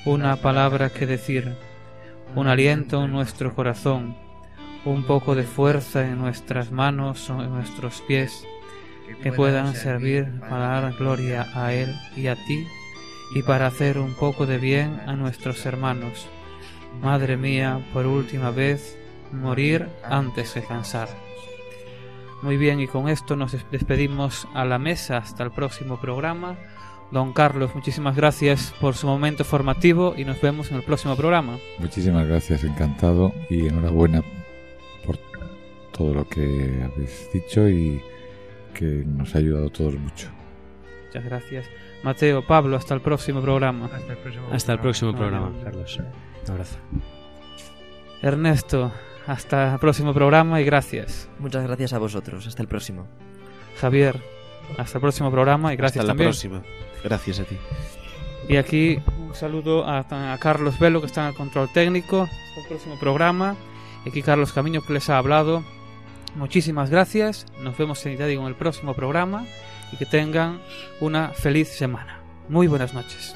una palabra que decir, un aliento en nuestro corazón, un poco de fuerza en nuestras manos o en nuestros pies, que puedan servir para dar gloria a Él y a ti y para hacer un poco de bien a nuestros hermanos. Madre mía, por última vez, morir antes de cansar. Muy bien, y con esto nos despedimos a la mesa hasta el próximo programa. Don Carlos, muchísimas gracias por su momento formativo y nos vemos en el próximo programa. Muchísimas gracias, encantado y enhorabuena por todo lo que habéis dicho y que nos ha ayudado a todos mucho. Muchas gracias. Mateo, Pablo, hasta el próximo programa. Hasta el próximo Hasta el próximo programa. Carlos. Un abrazo. Ernesto, hasta el próximo programa y gracias. Muchas gracias a vosotros. Hasta el próximo. Javier, hasta el próximo programa y gracias Hasta la también. próxima. Gracias a ti. Y aquí un saludo a, a Carlos Velo que está en el control técnico. Hasta el próximo programa. Y aquí Carlos Camino que les ha hablado. Muchísimas gracias. Nos vemos en el próximo programa y que tengan una feliz semana. Muy buenas noches.